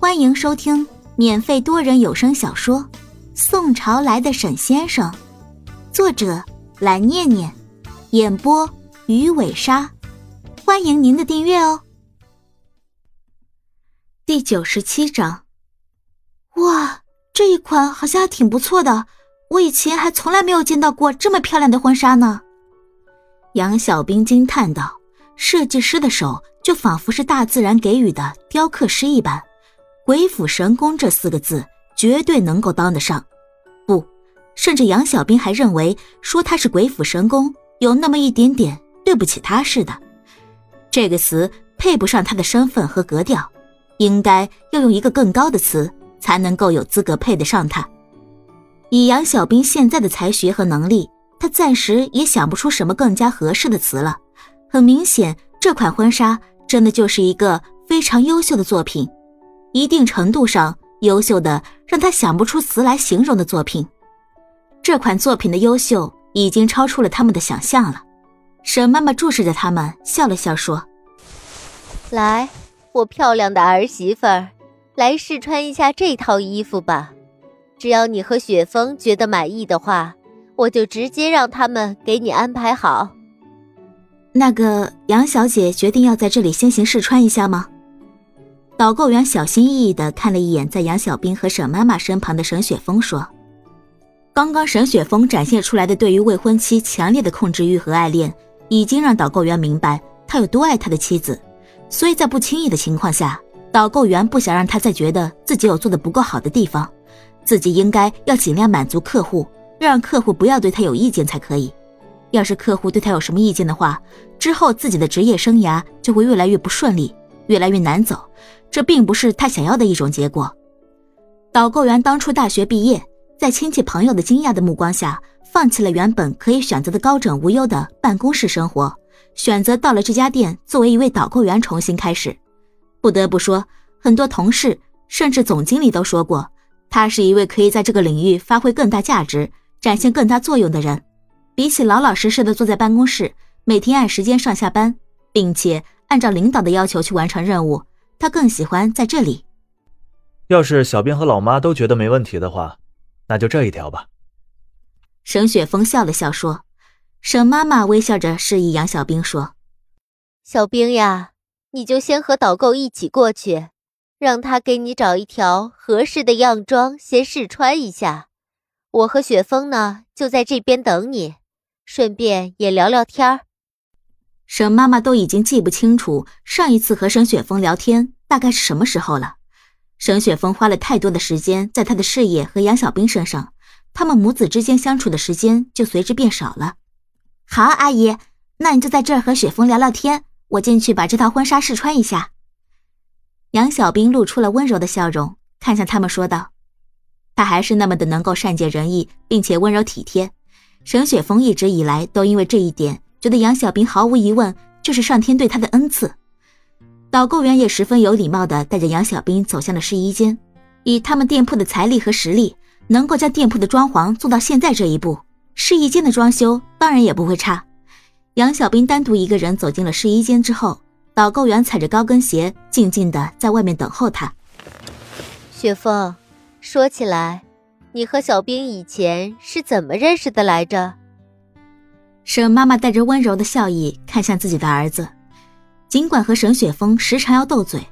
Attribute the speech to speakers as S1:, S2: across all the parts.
S1: 欢迎收听免费多人有声小说《宋朝来的沈先生》，作者蓝念念，演播鱼尾鲨。欢迎您的订阅哦。第九十七章，哇，这一款好像还挺不错的，我以前还从来没有见到过这么漂亮的婚纱呢。杨小兵惊叹道：“设计师的手就仿佛是大自然给予的雕刻师一般。”鬼斧神工这四个字绝对能够当得上，不，甚至杨小兵还认为说他是鬼斧神工有那么一点点对不起他似的。这个词配不上他的身份和格调，应该要用一个更高的词才能够有资格配得上他。以杨小兵现在的才学和能力，他暂时也想不出什么更加合适的词了。很明显，这款婚纱真的就是一个非常优秀的作品。一定程度上优秀的让他想不出词来形容的作品，这款作品的优秀已经超出了他们的想象了。沈妈妈注视着他们，笑了笑说：“
S2: 来，我漂亮的儿媳妇儿，来试穿一下这套衣服吧。只要你和雪峰觉得满意的话，我就直接让他们给你安排好。
S1: 那个杨小姐决定要在这里先行试穿一下吗？”导购员小心翼翼地看了一眼在杨小兵和沈妈妈身旁的沈雪峰，说：“刚刚沈雪峰展现出来的对于未婚妻强烈的控制欲和爱恋，已经让导购员明白他有多爱他的妻子。所以在不轻易的情况下，导购员不想让他再觉得自己有做的不够好的地方，自己应该要尽量满足客户，让客户不要对他有意见才可以。要是客户对他有什么意见的话，之后自己的职业生涯就会越来越不顺利，越来越难走。”这并不是他想要的一种结果。导购员当初大学毕业，在亲戚朋友的惊讶的目光下，放弃了原本可以选择的高枕无忧的办公室生活，选择到了这家店作为一位导购员重新开始。不得不说，很多同事甚至总经理都说过，他是一位可以在这个领域发挥更大价值、展现更大作用的人。比起老老实实的坐在办公室，每天按时间上下班，并且按照领导的要求去完成任务。他更喜欢在这里。
S3: 要是小兵和老妈都觉得没问题的话，那就这一条吧。
S1: 沈雪峰笑了笑说：“沈妈妈微笑着示意杨小兵说：‘
S2: 小兵呀，你就先和导购一起过去，让他给你找一条合适的样装，先试穿一下。我和雪峰呢，就在这边等你，顺便也聊聊天儿。’”
S1: 沈妈妈都已经记不清楚上一次和沈雪峰聊天大概是什么时候了。沈雪峰花了太多的时间在他的事业和杨小兵身上，他们母子之间相处的时间就随之变少了。好，阿姨，那你就在这儿和雪峰聊聊天，我进去把这套婚纱试穿一下。杨小兵露出了温柔的笑容，看向他们说道：“他还是那么的能够善解人意，并且温柔体贴。沈雪峰一直以来都因为这一点。”觉得杨小兵毫无疑问就是上天对他的恩赐，导购员也十分有礼貌地带着杨小兵走向了试衣间。以他们店铺的财力和实力，能够将店铺的装潢做到现在这一步，试衣间的装修当然也不会差。杨小兵单独一个人走进了试衣间之后，导购员踩着高跟鞋，静静地在外面等候他。
S2: 雪峰，说起来，你和小兵以前是怎么认识的来着？
S1: 沈妈妈带着温柔的笑意看向自己的儿子，尽管和沈雪峰时常要斗嘴，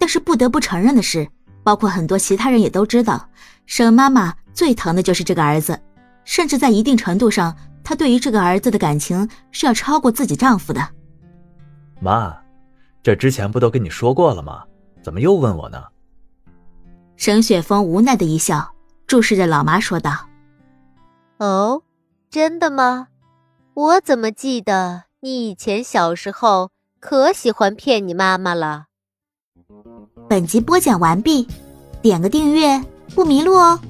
S1: 但是不得不承认的是，包括很多其他人也都知道，沈妈妈最疼的就是这个儿子，甚至在一定程度上，她对于这个儿子的感情是要超过自己丈夫的。
S3: 妈，这之前不都跟你说过了吗？怎么又问我呢？
S1: 沈雪峰无奈的一笑，注视着老妈说道：“
S2: 哦，真的吗？”我怎么记得你以前小时候可喜欢骗你妈妈了？
S1: 本集播讲完毕，点个订阅不迷路哦。